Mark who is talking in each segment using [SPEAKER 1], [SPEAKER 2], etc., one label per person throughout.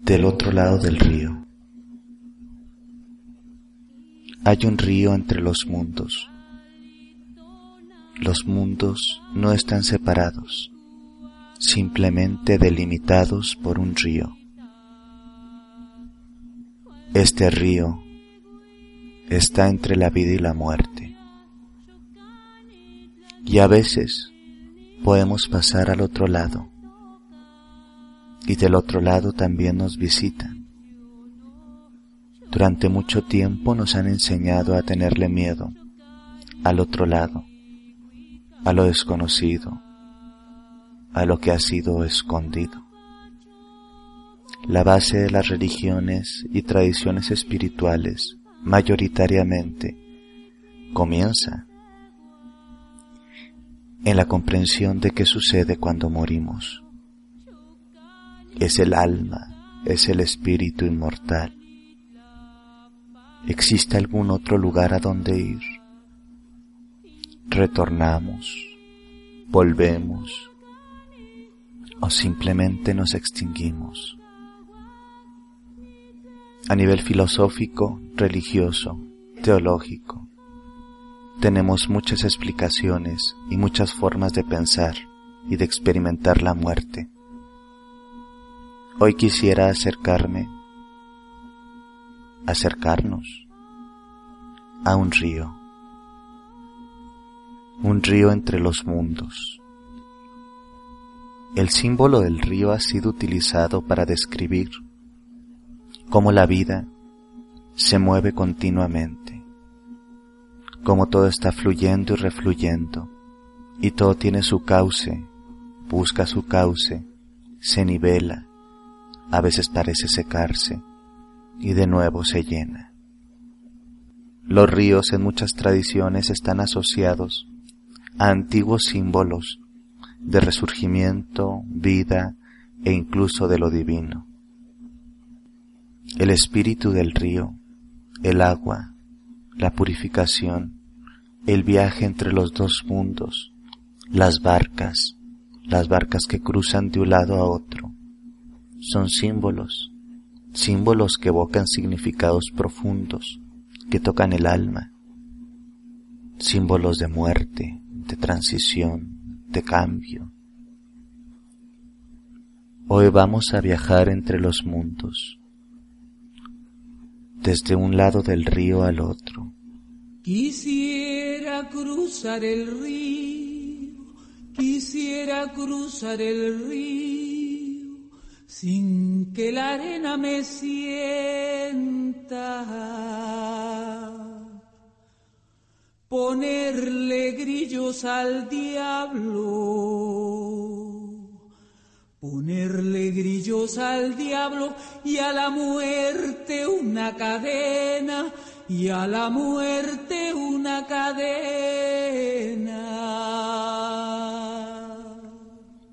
[SPEAKER 1] del otro lado del río. Hay un río entre los mundos. Los mundos no están separados, simplemente delimitados por un río. Este río está entre la vida y la muerte. Y a veces podemos pasar al otro lado. Y del otro lado también nos visitan. Durante mucho tiempo nos han enseñado a tenerle miedo al otro lado, a lo desconocido, a lo que ha sido escondido. La base de las religiones y tradiciones espirituales mayoritariamente comienza en la comprensión de qué sucede cuando morimos. Es el alma, es el espíritu inmortal. ¿Existe algún otro lugar a donde ir? Retornamos, volvemos o simplemente nos extinguimos. A nivel filosófico, religioso, teológico, tenemos muchas explicaciones y muchas formas de pensar y de experimentar la muerte. Hoy quisiera acercarme, acercarnos a un río, un río entre los mundos. El símbolo del río ha sido utilizado para describir cómo la vida se mueve continuamente como todo está fluyendo y refluyendo, y todo tiene su cauce, busca su cauce, se nivela, a veces parece secarse, y de nuevo se llena. Los ríos en muchas tradiciones están asociados a antiguos símbolos de resurgimiento, vida e incluso de lo divino. El espíritu del río, el agua, la purificación, el viaje entre los dos mundos, las barcas, las barcas que cruzan de un lado a otro, son símbolos, símbolos que evocan significados profundos, que tocan el alma, símbolos de muerte, de transición, de cambio. Hoy vamos a viajar entre los mundos, desde un lado del río al otro.
[SPEAKER 2] Quisiera cruzar el río, quisiera cruzar el río, sin que la arena me sienta. Ponerle grillos al diablo Ponerle grillos al diablo y a la muerte una cadena, y a la muerte una cadena.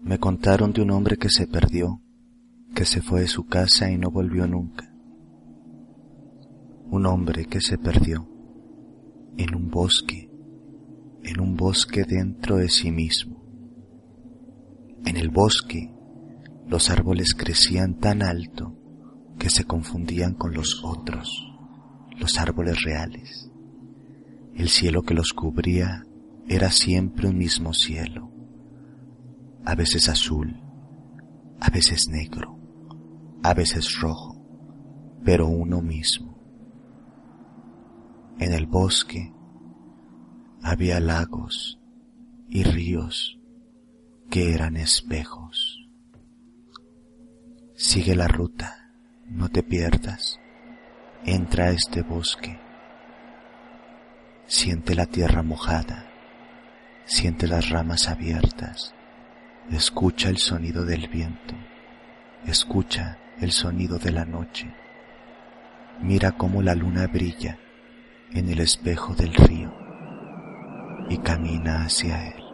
[SPEAKER 1] Me contaron de un hombre que se perdió, que se fue de su casa y no volvió nunca. Un hombre que se perdió en un bosque, en un bosque dentro de sí mismo. En el bosque los árboles crecían tan alto que se confundían con los otros, los árboles reales. El cielo que los cubría era siempre un mismo cielo, a veces azul, a veces negro, a veces rojo, pero uno mismo. En el bosque había lagos y ríos que eran espejos. Sigue la ruta, no te pierdas. Entra a este bosque. Siente la tierra mojada, siente las ramas abiertas, escucha el sonido del viento, escucha el sonido de la noche. Mira cómo la luna brilla en el espejo del río y camina hacia él.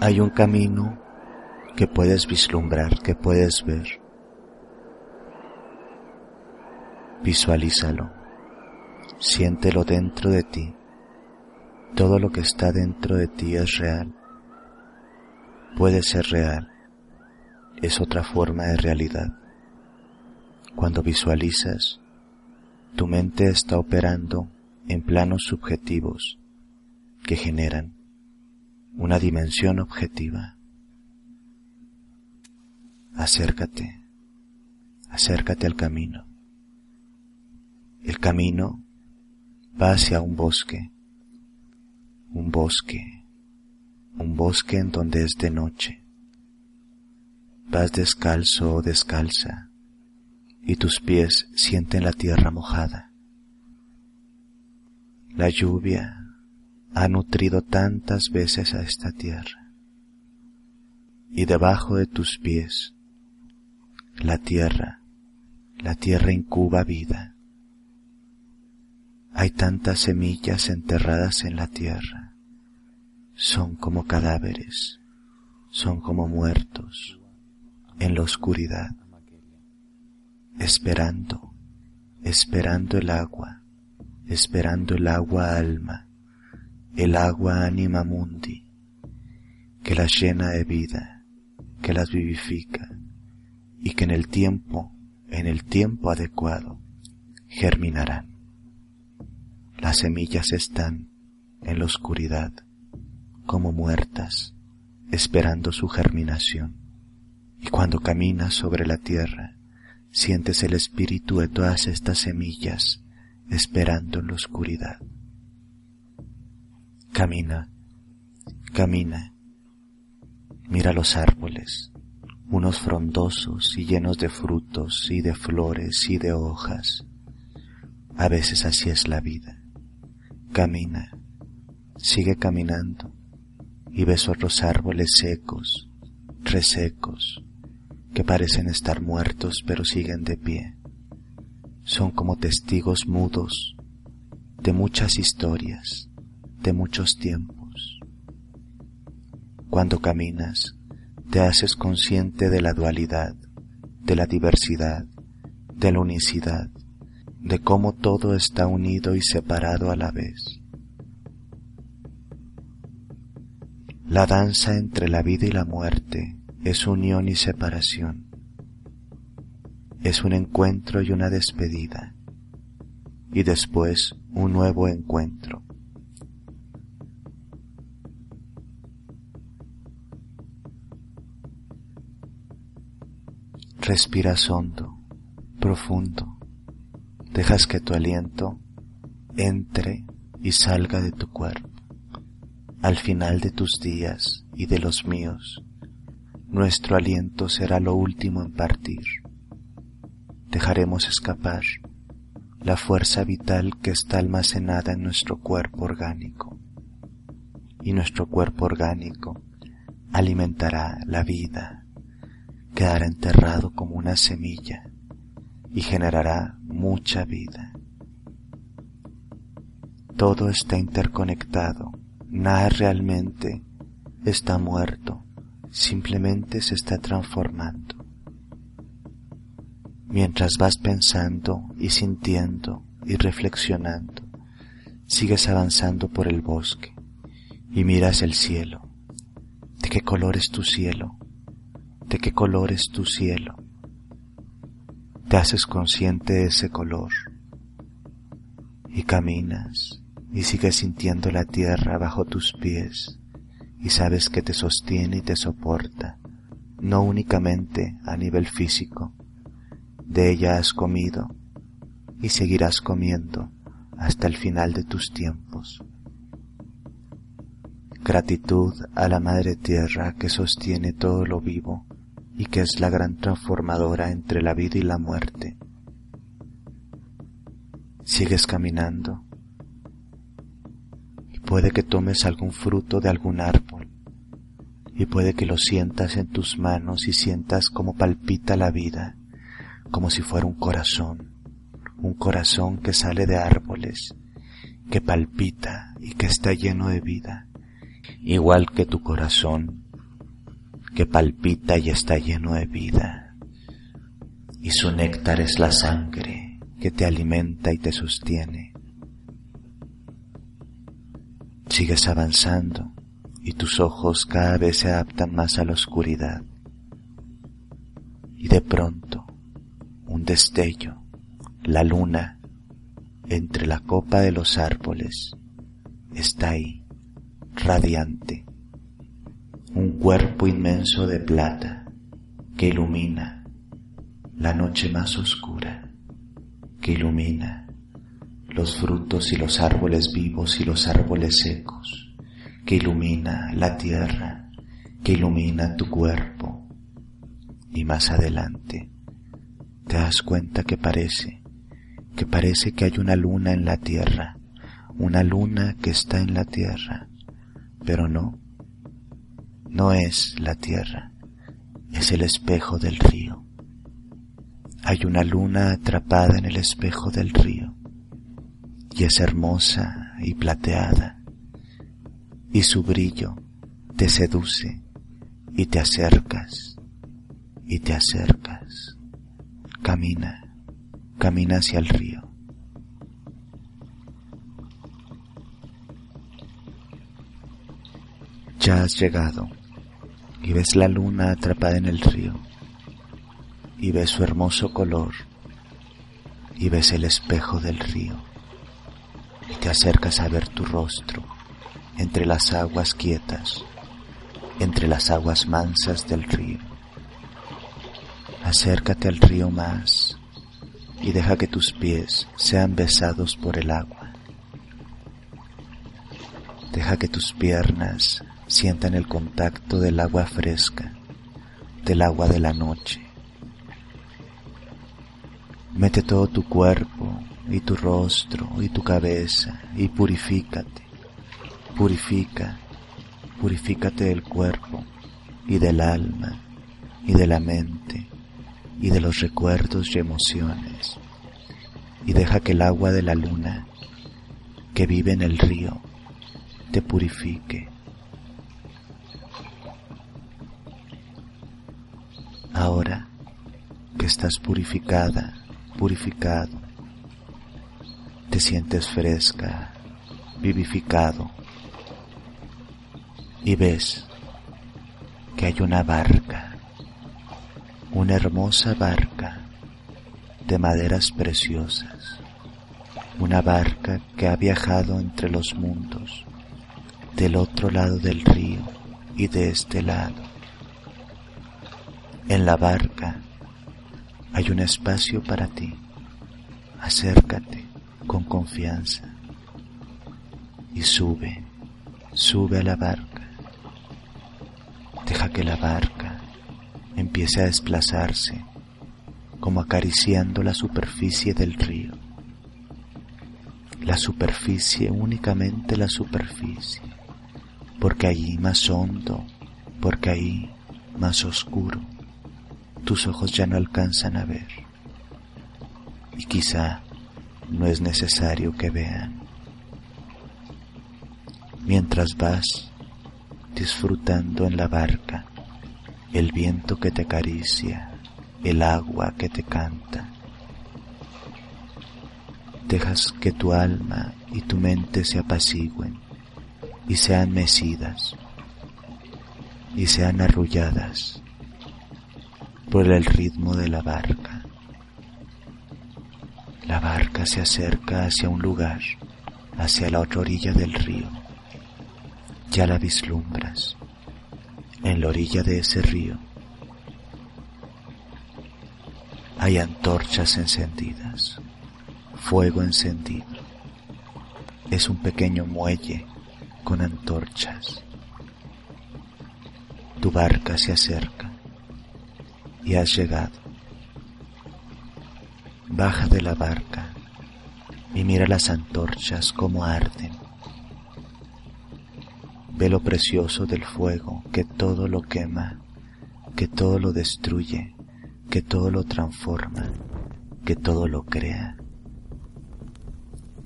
[SPEAKER 1] hay un camino que puedes vislumbrar, que puedes ver. Visualízalo, siéntelo dentro de ti. Todo lo que está dentro de ti es real. Puede ser real. Es otra forma de realidad. Cuando visualizas, tu mente está operando en planos subjetivos que generan una dimensión objetiva. Acércate, acércate al camino. El camino va hacia un bosque, un bosque, un bosque en donde es de noche. Vas descalzo o descalza y tus pies sienten la tierra mojada. La lluvia ha nutrido tantas veces a esta tierra y debajo de tus pies la tierra, la tierra incuba vida. Hay tantas semillas enterradas en la tierra, son como cadáveres, son como muertos en la oscuridad. Esperando, esperando el agua, esperando el agua alma, el agua anima mundi, que las llena de vida, que las vivifica y que en el tiempo, en el tiempo adecuado, germinarán. Las semillas están en la oscuridad, como muertas, esperando su germinación. Y cuando caminas sobre la tierra, Sientes el espíritu de todas estas semillas esperando en la oscuridad. Camina, camina. Mira los árboles, unos frondosos y llenos de frutos y de flores y de hojas. A veces así es la vida. Camina, sigue caminando y ves otros árboles secos, resecos, que parecen estar muertos pero siguen de pie. Son como testigos mudos de muchas historias, de muchos tiempos. Cuando caminas, te haces consciente de la dualidad, de la diversidad, de la unicidad, de cómo todo está unido y separado a la vez. La danza entre la vida y la muerte es unión y separación. Es un encuentro y una despedida. Y después un nuevo encuentro. Respiras hondo, profundo. Dejas que tu aliento entre y salga de tu cuerpo. Al final de tus días y de los míos, nuestro aliento será lo último en partir. Dejaremos escapar la fuerza vital que está almacenada en nuestro cuerpo orgánico. Y nuestro cuerpo orgánico alimentará la vida, quedará enterrado como una semilla y generará mucha vida. Todo está interconectado, nada realmente está muerto simplemente se está transformando. Mientras vas pensando y sintiendo y reflexionando, sigues avanzando por el bosque y miras el cielo. ¿De qué color es tu cielo? ¿De qué color es tu cielo? Te haces consciente de ese color y caminas y sigues sintiendo la tierra bajo tus pies y sabes que te sostiene y te soporta, no únicamente a nivel físico. De ella has comido y seguirás comiendo hasta el final de tus tiempos. Gratitud a la Madre Tierra que sostiene todo lo vivo y que es la gran transformadora entre la vida y la muerte. Sigues caminando Puede que tomes algún fruto de algún árbol y puede que lo sientas en tus manos y sientas como palpita la vida, como si fuera un corazón, un corazón que sale de árboles, que palpita y que está lleno de vida, igual que tu corazón, que palpita y está lleno de vida, y su néctar es la sangre que te alimenta y te sostiene. Sigues avanzando y tus ojos cada vez se adaptan más a la oscuridad. Y de pronto, un destello, la luna, entre la copa de los árboles, está ahí, radiante, un cuerpo inmenso de plata que ilumina la noche más oscura, que ilumina los frutos y los árboles vivos y los árboles secos, que ilumina la tierra, que ilumina tu cuerpo. Y más adelante te das cuenta que parece, que parece que hay una luna en la tierra, una luna que está en la tierra, pero no, no es la tierra, es el espejo del río. Hay una luna atrapada en el espejo del río y es hermosa y plateada y su brillo te seduce y te acercas y te acercas. Camina, camina hacia el río. Ya has llegado y ves la luna atrapada en el río y ves su hermoso color y ves el espejo del río y te acercas a ver tu rostro entre las aguas quietas, entre las aguas mansas del río. Acércate al río más y deja que tus pies sean besados por el agua. Deja que tus piernas sientan el contacto del agua fresca, del agua de la noche. Mete todo tu cuerpo y tu rostro y tu cabeza y purifícate, purifica, purifícate del cuerpo y del alma y de la mente y de los recuerdos y emociones y deja que el agua de la luna que vive en el río te purifique Ahora que estás purificada, purificado, te sientes fresca, vivificado y ves que hay una barca, una hermosa barca de maderas preciosas, una barca que ha viajado entre los mundos, del otro lado del río y de este lado en la barca hay un espacio para ti. Acércate con confianza y sube, sube a la barca. Deja que la barca empiece a desplazarse como acariciando la superficie del río. La superficie, únicamente la superficie, porque allí más hondo, porque ahí más oscuro tus ojos ya no alcanzan a ver. Y quizá no es necesario que vean. Mientras vas disfrutando en la barca el viento que te acaricia, el agua que te canta, dejas que tu alma y tu mente se apacigüen y sean mecidas y sean arrulladas por el ritmo de la barca. La barca se acerca hacia un lugar, hacia la otra orilla del río. Ya la vislumbras. En la orilla de ese río hay antorchas encendidas, fuego encendido. Es un pequeño muelle con antorchas. Tu barca se acerca y has llegado. Baja de la barca y mira las antorchas como arden. Ve lo precioso del fuego que todo lo quema, que todo lo destruye, que todo lo transforma, que todo lo crea.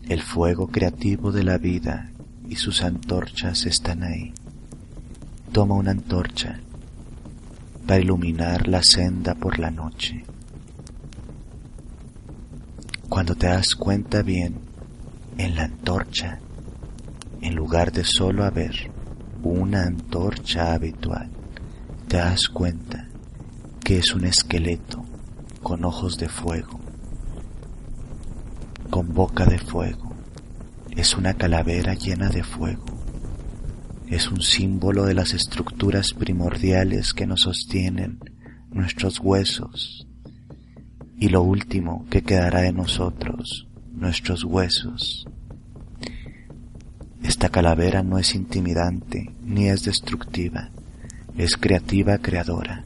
[SPEAKER 1] El fuego creativo de la vida y sus antorchas están ahí. Toma una antorcha para iluminar la senda por la noche. Cuando te das cuenta bien, en la antorcha, en lugar de solo haber una antorcha habitual, te das cuenta que es un esqueleto con ojos de fuego, con boca de fuego, es una calavera llena de fuego, es un símbolo de las estructuras primordiales que nos sostienen nuestros huesos y lo último que quedará de nosotros, nuestros huesos. Esta calavera no es intimidante ni es destructiva, es creativa creadora.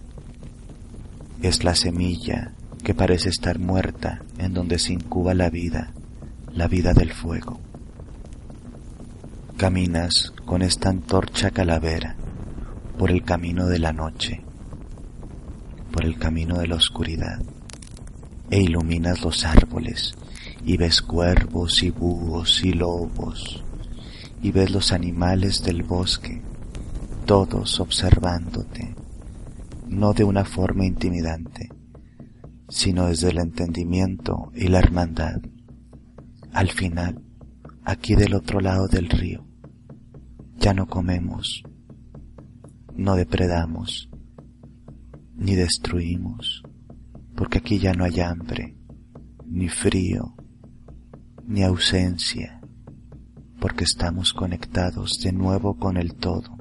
[SPEAKER 1] Es la semilla que parece estar muerta en donde se incuba la vida, la vida del fuego. Caminas con esta antorcha calavera por el camino de la noche, por el camino de la oscuridad, e iluminas los árboles, y ves cuervos y búhos y lobos, y ves los animales del bosque, todos observándote, no de una forma intimidante, sino desde el entendimiento y la hermandad. Al final, aquí del otro lado del río, ya no comemos, no depredamos, ni destruimos, porque aquí ya no hay hambre, ni frío, ni ausencia, porque estamos conectados de nuevo con el todo,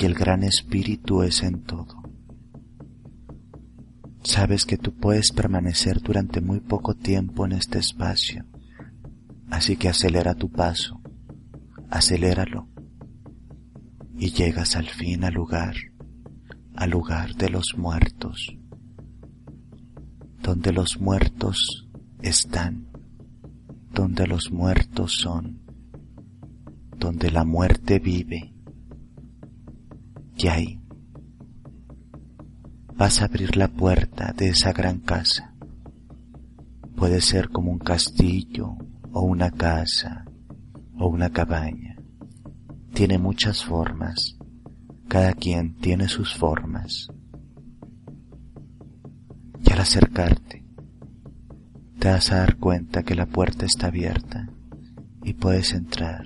[SPEAKER 1] y el gran espíritu es en todo. Sabes que tú puedes permanecer durante muy poco tiempo en este espacio, así que acelera tu paso, aceléralo, y llegas al fin al lugar, al lugar de los muertos, donde los muertos están, donde los muertos son, donde la muerte vive. Y ahí vas a abrir la puerta de esa gran casa. Puede ser como un castillo o una casa o una cabaña tiene muchas formas, cada quien tiene sus formas. Y al acercarte, te vas a dar cuenta que la puerta está abierta y puedes entrar.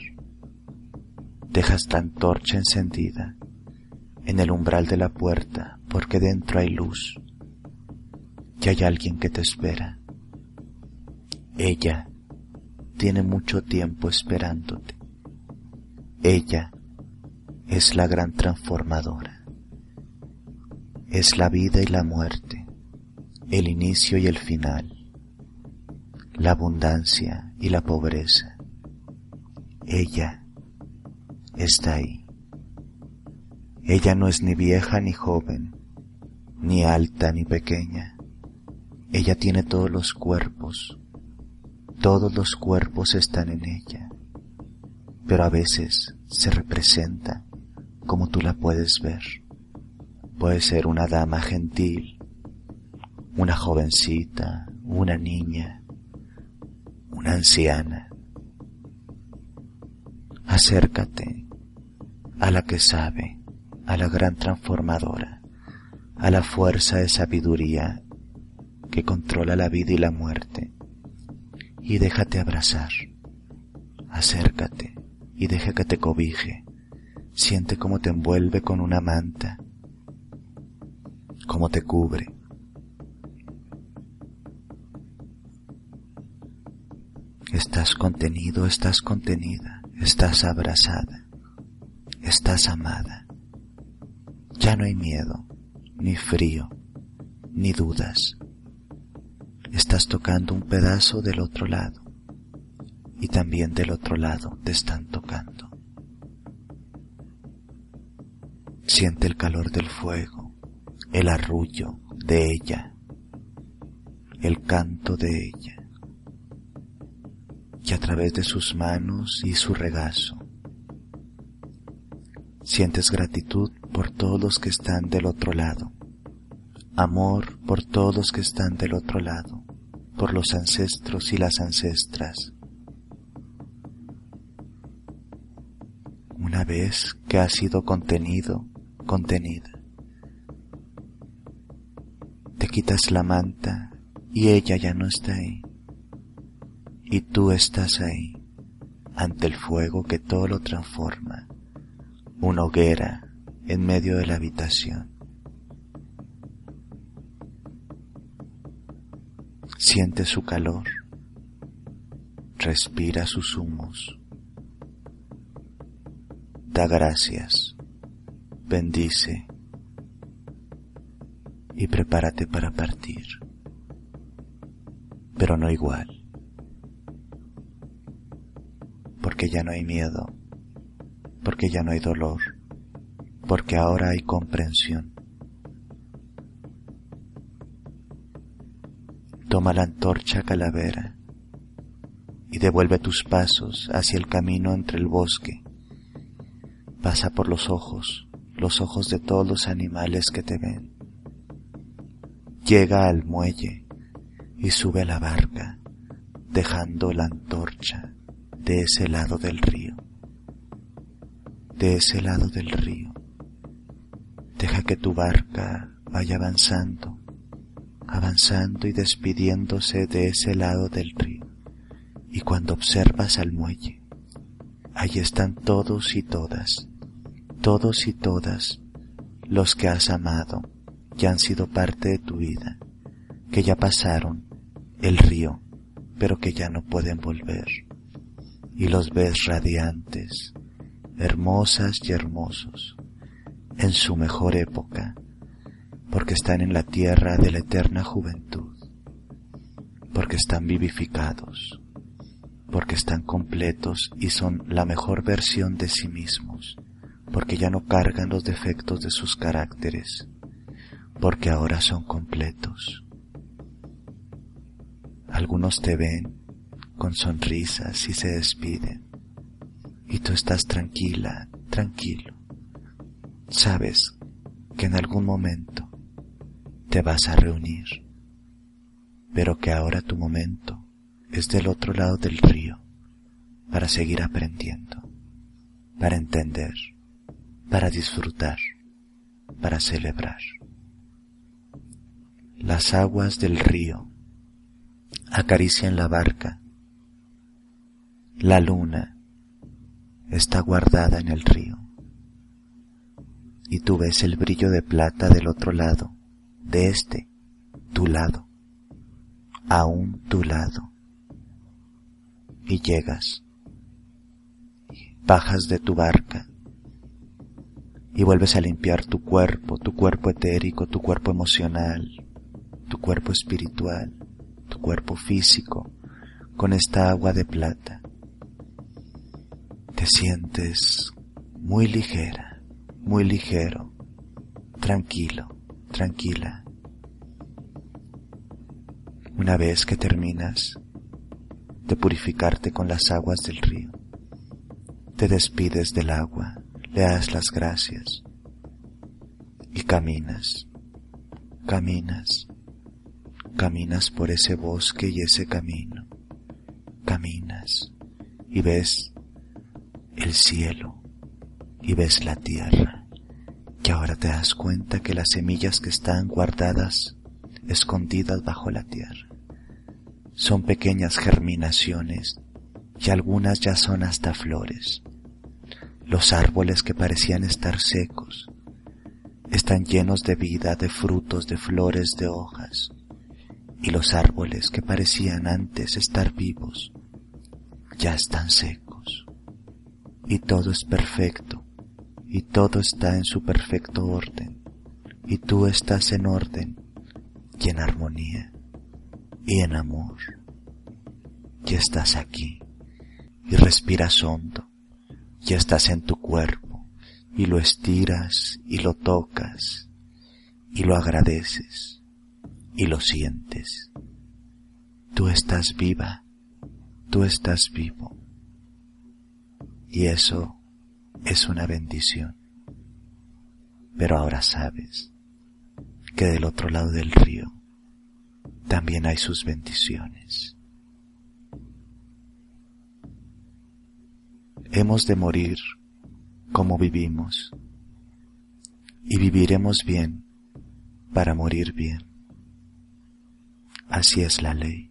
[SPEAKER 1] Dejas la antorcha encendida en el umbral de la puerta porque dentro hay luz y hay alguien que te espera. Ella tiene mucho tiempo esperándote. Ella es la gran transformadora. Es la vida y la muerte, el inicio y el final, la abundancia y la pobreza. Ella está ahí. Ella no es ni vieja ni joven, ni alta ni pequeña. Ella tiene todos los cuerpos. Todos los cuerpos están en ella. Pero a veces se representa como tú la puedes ver. Puede ser una dama gentil, una jovencita, una niña, una anciana. Acércate a la que sabe, a la gran transformadora, a la fuerza de sabiduría que controla la vida y la muerte, y déjate abrazar. Acércate y deja que te cobije. Siente cómo te envuelve con una manta, cómo te cubre. Estás contenido, estás contenida, estás abrazada, estás amada. Ya no hay miedo, ni frío, ni dudas. Estás tocando un pedazo del otro lado y también del otro lado te están Siente el calor del fuego, el arrullo de ella, el canto de ella, y a través de sus manos y su regazo, sientes gratitud por todos los que están del otro lado, amor por todos los que están del otro lado, por los ancestros y las ancestras, vez que ha sido contenido, contenida. Te quitas la manta y ella ya no está ahí. Y tú estás ahí, ante el fuego que todo lo transforma, una hoguera en medio de la habitación. Siente su calor, respira sus humos, da gracias, bendice y prepárate para partir, pero no igual, porque ya no hay miedo, porque ya no hay dolor, porque ahora hay comprensión. Toma la antorcha calavera y devuelve tus pasos hacia el camino entre el bosque. Pasa por los ojos, los ojos de todos los animales que te ven. Llega al muelle y sube a la barca, dejando la antorcha de ese lado del río. De ese lado del río. Deja que tu barca vaya avanzando, avanzando y despidiéndose de ese lado del río. Y cuando observas al muelle, allí están todos y todas, todos y todas los que has amado que han sido parte de tu vida, que ya pasaron el río, pero que ya no pueden volver. Y los ves radiantes, hermosas y hermosos, en su mejor época, porque están en la tierra de la eterna juventud, porque están vivificados, porque están completos y son la mejor versión de sí mismos, porque ya no cargan los defectos de sus caracteres, porque ahora son completos. Algunos te ven con sonrisas y se despiden, y tú estás tranquila, tranquilo. Sabes que en algún momento te vas a reunir, pero que ahora tu momento es del otro lado del río para seguir aprendiendo, para entender, para disfrutar, para celebrar las aguas del río acarician la barca. La luna está guardada en el río. Y tú ves el brillo de plata del otro lado, de este, tu lado, aún tu lado. Y llegas, bajas de tu barca y vuelves a limpiar tu cuerpo, tu cuerpo etérico, tu cuerpo emocional, tu cuerpo espiritual, tu cuerpo físico, con esta agua de plata. Te sientes muy ligera, muy ligero, tranquilo, tranquila. Una vez que terminas de purificarte con las aguas del río, te despides del agua, le das las gracias y caminas, caminas Caminas por ese bosque y ese camino. Caminas y ves el cielo y ves la tierra. Y ahora te das cuenta que las semillas que están guardadas, escondidas bajo la tierra, son pequeñas germinaciones y algunas ya son hasta flores. Los árboles que parecían estar secos están llenos de vida, de frutos, de flores, de hojas. Y los árboles que parecían antes estar vivos ya están secos. Y todo es perfecto. Y todo está en su perfecto orden. Y tú estás en orden y en armonía y en amor. Y estás aquí y respiras hondo y estás en tu cuerpo y lo estiras y lo tocas y lo agradeces y lo sientes. Tú estás viva, tú estás vivo. Y eso es una bendición. Pero ahora sabes que del otro lado del río también hay sus bendiciones. Hemos de morir como vivimos y viviremos bien para morir bien. Así es la ley.